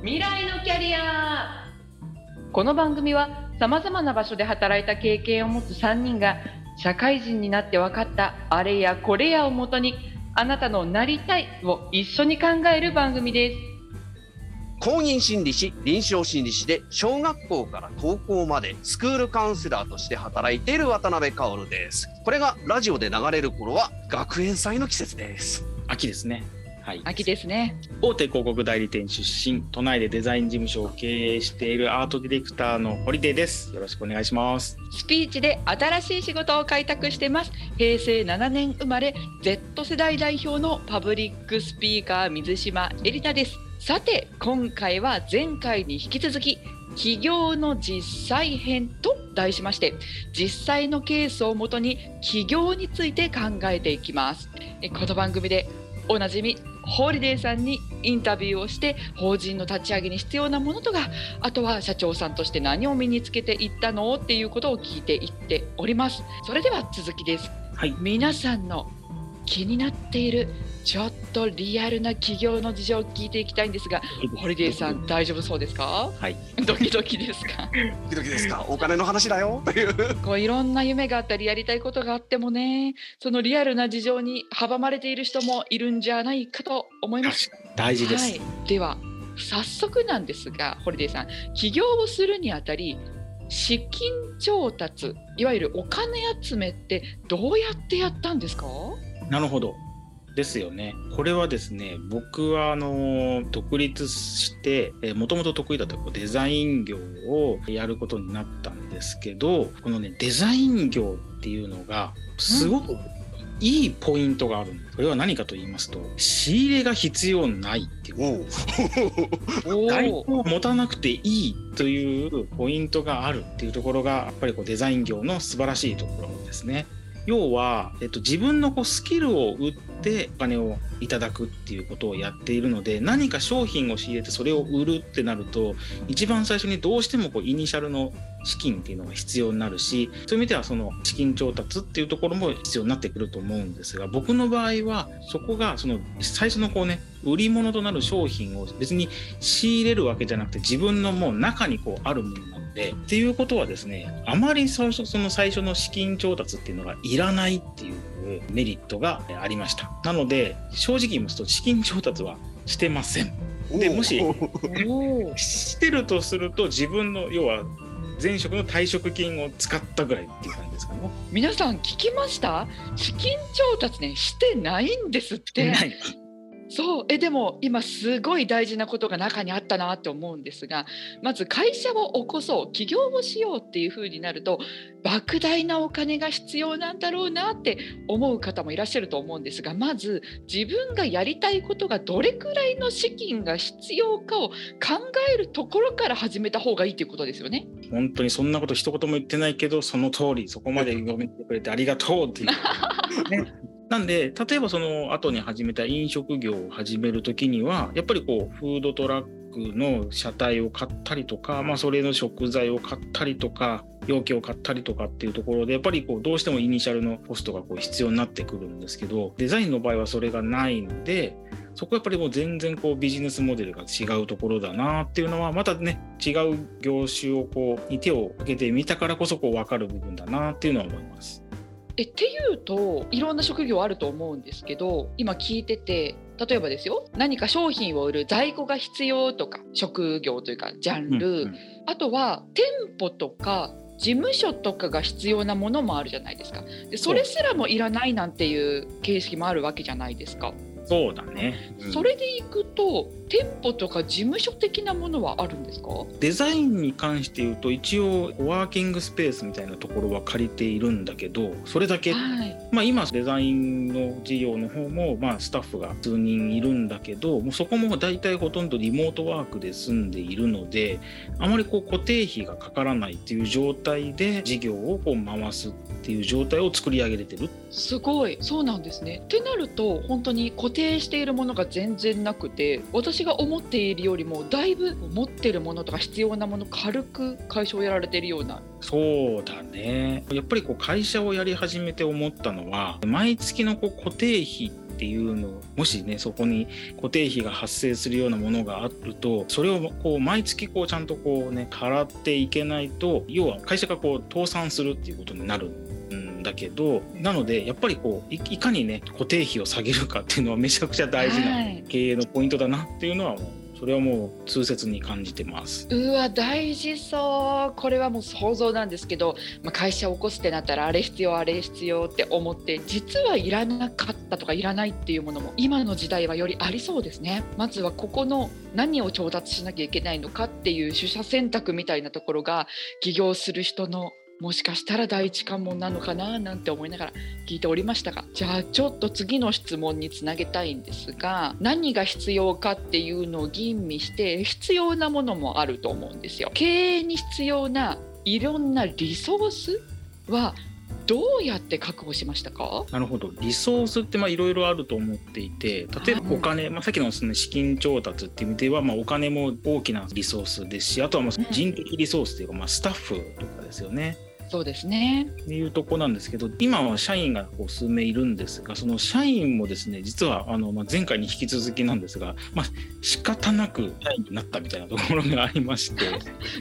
未来のキャリア。この番組はさまざまな場所で働いた経験を持つ3人が社会人になって分かったあれやこれやをもとにあなたのなりたいを一緒に考える番組です。公認心理師臨床心理師で小学校から高校までスクールカウンセラーとして働いている渡辺薫です。これがラジオで流れる頃は学園祭の季節です。秋ですねはい、秋ですね。大手広告代理店出身都内でデザイン事務所を経営しているアートディレクターのホリデーです。よろしくお願いします。スピーチで新しい仕事を開拓してます。平成7年生まれ Z 世代代表のパブリックスピーカー水島エリタです。さて今回は前回に引き続き起業の実際編と題しまして実際のケースをもとに起業について考えていきます。この番組でおなじみホリデーさんにインタビューをして法人の立ち上げに必要なものとかあとは社長さんとして何を身につけていったのっていうことを聞いていっております。それでは続きです、はい、皆さんの気になっているちょっとリアルな起業の事情を聞いていきたいんですが、ホリデーさん大丈夫そうですか？はい。ドキドキですか？ドキドキですか？お金の話だよという。こういろんな夢があったりやりたいことがあってもね、そのリアルな事情に阻まれている人もいるんじゃないかと思います。大事です。はい、では早速なんですが、ホリデーさん、起業をするにあたり。資金調達いわゆるお金集めってどうやってやったんですか？なるほどですよね。これはですね、僕はあの独立してもともと得意だったデザイン業をやることになったんですけど、このねデザイン業っていうのがすごくいいポイントがあるんです。それは何かと言いますと、仕入れが必要ないっていう代行 を持たなくていいというポイントがあるっていうところが、やっぱりこうデザイン業の素晴らしいところですね。要は、えっと、自分のこうスキルを売ってお金をいただくっていうことをやっているので何か商品を仕入れてそれを売るってなると一番最初にどうしてもこうイニシャルの資金っていうのが必要になるしそういう意味ではその資金調達っていうところも必要になってくると思うんですが僕の場合はそこがその最初のこうね売り物となる商品を別に仕入れるわけじゃなくて自分のもう中にこうあるものなのでっていうことはですねあまり最初その最初の資金調達っていうのがいらないっていうメリットがありました。なので正直言いますと資金調達はしてません。でもししてるとすると自分の要は前職の退職金を使ったぐらいっていう感じですかね。皆さん聞きました？資金調達ねしてないんですってそう。えでも今すごい大事なことが中にあったなって思うんですがまず会社を起こそう。起業をしようっていうふうになると莫大なお金が必要なんだろうなって思う方もいらっしゃると思うんですがまず自分がやりたいことがどれくらいの資金が必要かを考えるところから始めた方がいいということですよね。本当にそんなこと一言も言ってないけどその通りそこまで読めてくれてありがとうっていう、ね、なんで、例えばその後に始めた飲食業を始めるときには、やっぱりこう、フードトラックの車体を買ったりとか、まあ、それの食材を買ったりとか、容器を買ったりとかっていうところで、やっぱりこう、どうしてもイニシャルのコストがこう必要になってくるんですけど、デザインの場合はそれがないので、そこはやっぱりもう全然こうビジネスモデルが違うところだなっていうのはまたね違う業種をこうに手をかけてみたからこそこう分かる部分だなっていうのは思います。えっていうといろんな職業あると思うんですけど今聞いてて例えばですよ何か商品を売る在庫が必要とか職業というかジャンル、うんうん、あとは店舗とか事務所とかが必要なものもあるじゃないですか。でそれすらもいらないなんていう形式もあるわけじゃないですか。そうだね、うん、それでいくと店舗とか事務所的なものはあるんですか？デザインに関して言うと一応ワーキングスペースみたいなところは借りているんだけどそれだけ、はい、まあ今デザインの事業の方もまあスタッフが数人いるんだけどもうそこも大体ほとんどリモートワークで済んでいるのであまりこう固定費がかからないっていう状態で事業をこう回すっていう状態を作り上げれてる。すごい。そうなんですね。ってなると本当に固定しているものが全然なくて私が思っているよりもだいぶ持ってるものとか必要なもの軽く会社をやられているような。そうだね。やっぱりこう会社をやり始めて思ったのは毎月のこう固定費っていうのをもしねそこに固定費が発生するようなものがあるとそれをこう毎月こうちゃんとこうね払っていけないと要は会社がこう倒産するっていうことになる。んだけどなのでやっぱりこういかにね固定費を下げるかっていうのはめちゃくちゃ大事な経営のポイントだなっていうのはもうそれはもう痛切に感じてます。うわ大事そう。これはもう想像なんですけど、まあ、会社を起こすってなったらあれ必要あれ必要って思って実はいらなかったとかいらないっていうものも今の時代はよりありそうですね。まずはここの何を調達しなきゃいけないのかっていう取捨選択みたいなところが起業する人のもしかしたら第一関門なのかななんて思いながら聞いておりましたがじゃあちょっと次の質問につなげたいんですが何が必要かっていうのを吟味して必要なものもあると思うんですよ。経営に必要ないろんなリソースはどうやって確保しましたか？なるほどリソースっていろいろあると思っていて例えばお金、はい、まあ、さっきのその資金調達っていう意味では、まあ、お金も大きなリソースですしあとはまあ人的リソースというか、まあ、スタッフとかですよね。そうですね。っていうとこなんですけど今は社員がこう数名いるんですがその社員もですね実はあの、まあ、前回に引き続きなんですが、まあ、仕方なく社員になったみたいなところがありまして。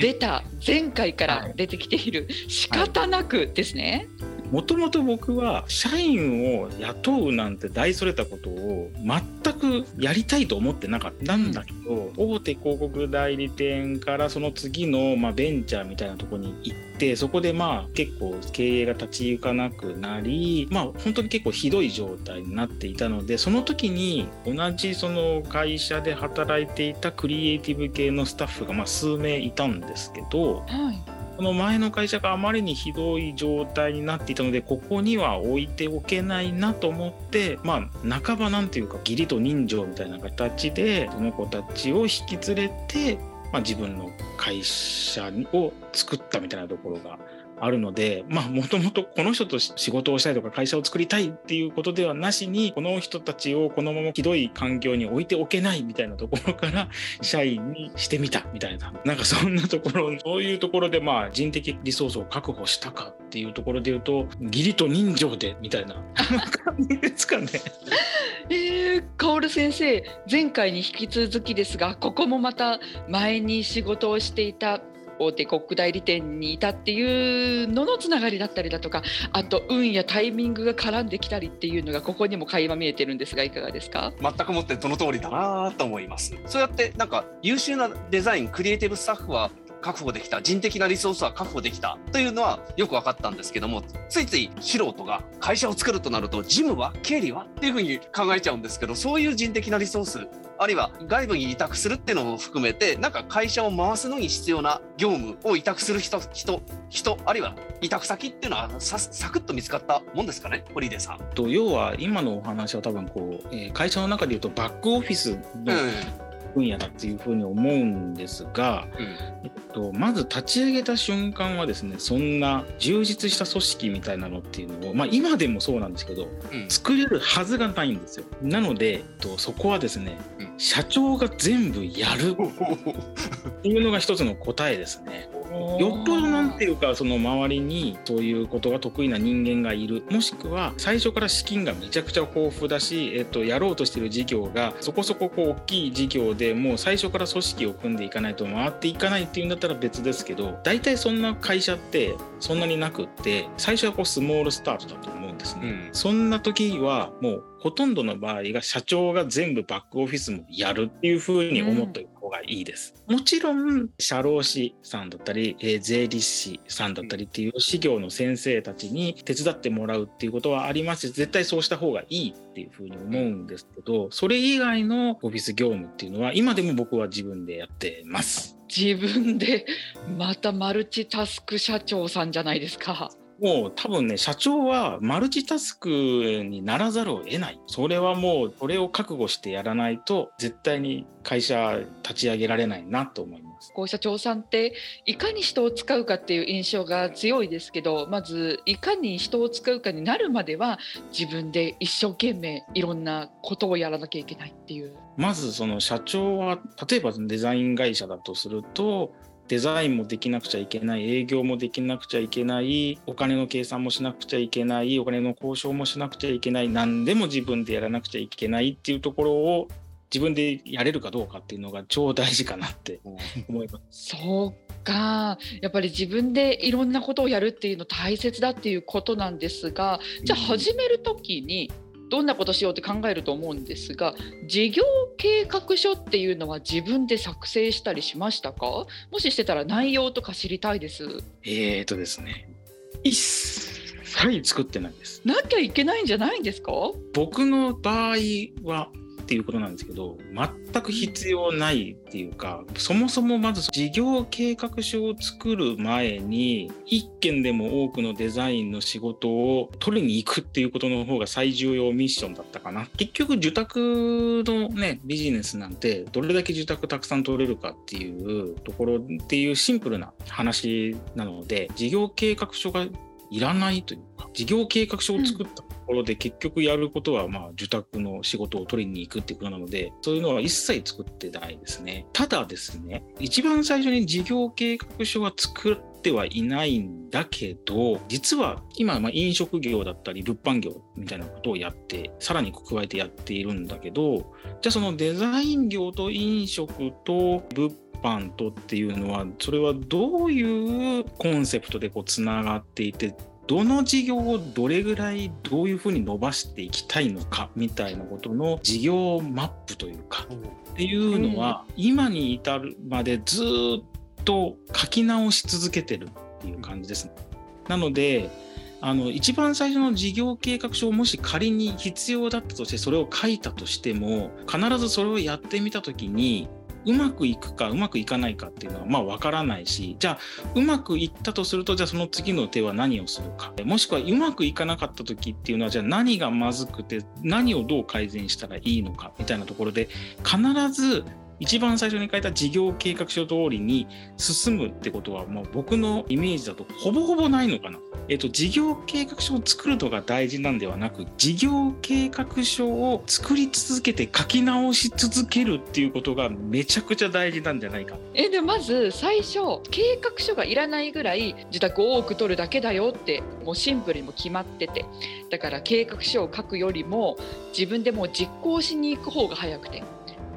出た。前回から出てきている、はい、仕方なくですね。はいもともと僕は社員を雇うなんて大それたことを全くやりたいと思ってなかったんだけど、うん、大手広告代理店からその次の、まあ、ベンチャーみたいなとこに行ってそこでまあ結構経営が立ち行かなくなりまあ本当に結構ひどい状態になっていたのでその時に同じその会社で働いていたクリエイティブ系のスタッフがまあ数名いたんですけど。はいこの前の会社があまりにひどい状態になっていたのでここには置いておけないなと思ってまあ半ばなんていうか義理と人情みたいな形でその子たちを引き連れて、まあ、自分の会社を作ったみたいなところがあるのでまあもともとこの人と仕事をしたいとか会社を作りたいっていうことではなしにこの人たちをこのままひどい環境に置いておけないみたいなところから社員にしてみたみたいななんかそんなところそういうところでまあ人的リソースを確保したかっていうところで言うと義理と人情でみたいな感じですかね。えー、薫先生前回に引き続きですがここもまた前に仕事をしていた大手国代理店にいたっていうののつながりだったりだとかあと運やタイミングが絡んできたりっていうのがここにも垣間見えてるんですがいかがですか？全くもってその通りだなと思います。そうやってなんか優秀なデザインクリエイティブスタッフは確保できた人的なリソースは確保できたというのはよく分かったんですけどもついつい素人が会社を作るとなると事務は経理はっていうふうに考えちゃうんですけどそういう人的なリソースあるいは外部に委託するっていうのも含めてなんか会社を回すのに必要な業務を委託する人人人あるいは委託先っていうのはさサクッと見つかったもんですか？ね堀出さん。と要は今のお話は多分こう、えー、会社の中でいうとバックオフィスの、うん分野だっていうふうに思うんですが、うん、えっと、まず立ち上げた瞬間はですねそんな充実した組織みたいなのっていうのを、まあ、今でもそうなんですけど、うん、作れるはずがないんですよ。なので、えっと、そこはですね、うん、社長が全部やるっていうのが一つの答えですね。よっぽどなんていうかその周りにそういうことが得意な人間がいる。もしくは最初から資金がめちゃくちゃ豊富だし、えっと、やろうとしてる事業がそこそここう大きい事業でもう最初から組織を組んでいかないと回っていかないっていうんだったら別ですけど大体そんな会社ってそんなになくって最初はこうスモールスタートだと思うんですね。うん、そんな時はもうほとんどの場合が社長が全部バックオフィスもやるっていうふうに思っておいたがいいです。もちろん社労士さんだったり、えー、税理士さんだったりっていう事業の先生たちに手伝ってもらうっていうことはありますし絶対そうした方がいいっていうふうに思うんですけどそれ以外のオフィス業務っていうのは今でも僕は自分でやってます。自分でまたマルチタスク社長さんじゃないですか。もう多分ね社長はマルチタスクにならざるを得ない。それはもうそれを覚悟してやらないと絶対に会社立ち上げられないなと思います。こう社長さんっていかに人を使うかっていう印象が強いですけどまずいかに人を使うかになるまでは自分で一生懸命いろんなことをやらなきゃいけないっていう。まずその社長は例えばデザイン会社だとするとデザインもできなくちゃいけない営業もできなくちゃいけないお金の計算もしなくちゃいけないお金の交渉もしなくちゃいけない何でも自分でやらなくちゃいけないっていうところを自分でやれるかどうかっていうのが超大事かなって思います。そうか。やっぱり自分でいろんなことをやるっていうの大切だっていうことなんですがじゃあ始める時にどんなことしようって考えると思うんですが事業計画書っていうのは自分で作成したりしましたか？もししてたら内容とか知りたいです。えーとですね一切作ってないです。なきゃいけないんじゃないんですか？僕の場合はっていうことなんですけど全く必要ないっていうかそもそもまず事業計画書を作る前に1件でも多くのデザインの仕事を取りに行くっていうことの方が最重要ミッションだったかな。結局受託のねビジネスなんてどれだけ受託たくさん取れるかっていうところっていうシンプルな話なので事業計画書がいらないというか事業計画書を作ったところで結局やることはまあ受託の仕事を取りに行くっていうことなのでそういうのは一切作ってないですね。ただですね一番最初に事業計画書は作ってはいないんだけど実は今ま飲食業だったり物販業みたいなことをやってさらに加えてやっているんだけどじゃあそのデザイン業と飲食と物販とっていうのはそれはどういうコンセプトでこうつながっていてどの事業をどれぐらいどういうふうに伸ばしていきたいのかみたいなことの事業マップというか、っていうのは、今に至るまでずっと書き直し続けてるっていう感じですね。なのであの一番最初の事業計画書をもし仮に必要だったとしてそれを書いたとしても必ずそれをやってみた時にうまくいくかうまくいかないかっていうのはまあ分からないしじゃあうまくいったとするとじゃあその次の手は何をするかもしくはうまくいかなかった時っていうのはじゃあ何がまずくて何をどう改善したらいいのかみたいなところで必ず一番最初に書いた事業計画書通りに進むってことはもう僕のイメージだとほぼほぼないのかな。えっと、事業計画書を作るのが大事なんではなく事業計画書を作り続けて書き直し続けるっていうことがめちゃくちゃ大事なんじゃないか。えでまず最初計画書がいらないぐらい受託を多く取るだけだよってもうシンプルにも決まっててだから計画書を書くよりも自分でもう実行しに行く方が早くて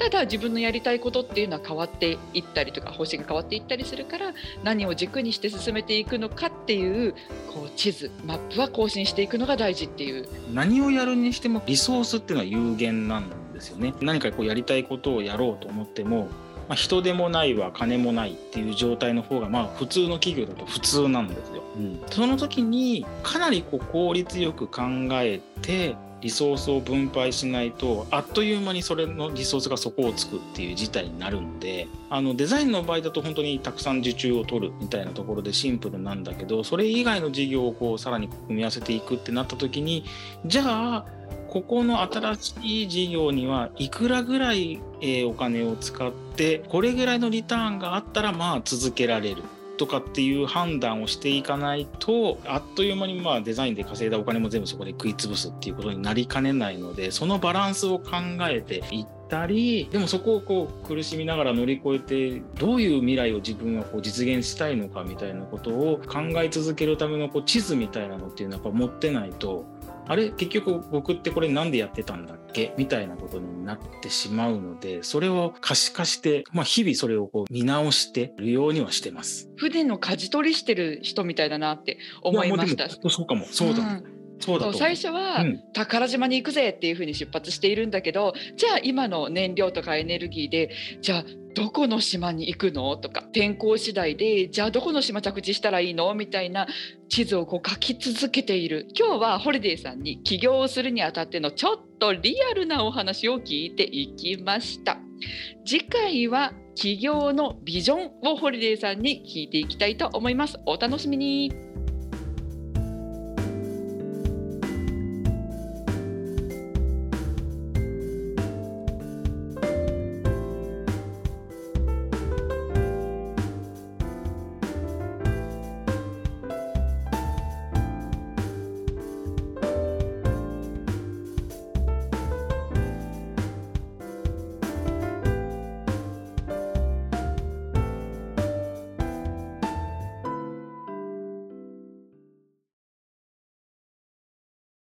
ただ自分のやりたいことっていうのは変わっていったりとか方針が変わっていったりするから何を軸にして進めていくのかっていうこう地図マップは更新していくのが大事っていう。何をやるにしてもリソースっていうのは有限なんですよね。何かこうやりたいことをやろうと思ってもまあ、人でもないわ金もないっていう状態の方がまあ普通の企業だと普通なんですよ。うん、その時にかなりこう効率よく考えてリソースを分配しないとあっという間にそれのリソースが底をつくっていう事態になるんであのデザインの場合だと本当にたくさん受注を取るみたいなところでシンプルなんだけどそれ以外の事業をこうさらに組み合わせていくってなった時にじゃあここの新しい事業にはいくらぐらい、えお金を使ってこれぐらいのリターンがあったらまあ続けられる。とかっていう判断をしていかないとあっという間にまあデザインで稼いだお金も全部そこで食い潰すっていうことになりかねないのでそのバランスを考えていったりでもそこをこう苦しみながら乗り越えてどういう未来を自分はこう実現したいのかみたいなことを考え続けるためのこう地図みたいなのっていうのはやっぱ持ってないとあれ結局僕ってこれ何でやってたんだっけ？みたいなことになってしまうのでそれを可視化して、まあ、日々それをこう見直してるようにはしてます。船の舵取りしてる人みたいだなって思いました。そうかも。そうだ、う。ん。そう最初は、宝島に行くぜっていうふうに出発しているんだけどじゃあ今の燃料とかエネルギーでじゃあどこの島に行くの？とか天候次第でじゃあどこの島着地したらいいの？みたいな地図をこう書き続けている。今日はホリデーさんに起業をするにあたってのちょっとリアルなお話を聞いていきました。次回は起業のビジョンをホリデーさんに聞いていきたいと思います。お楽しみに。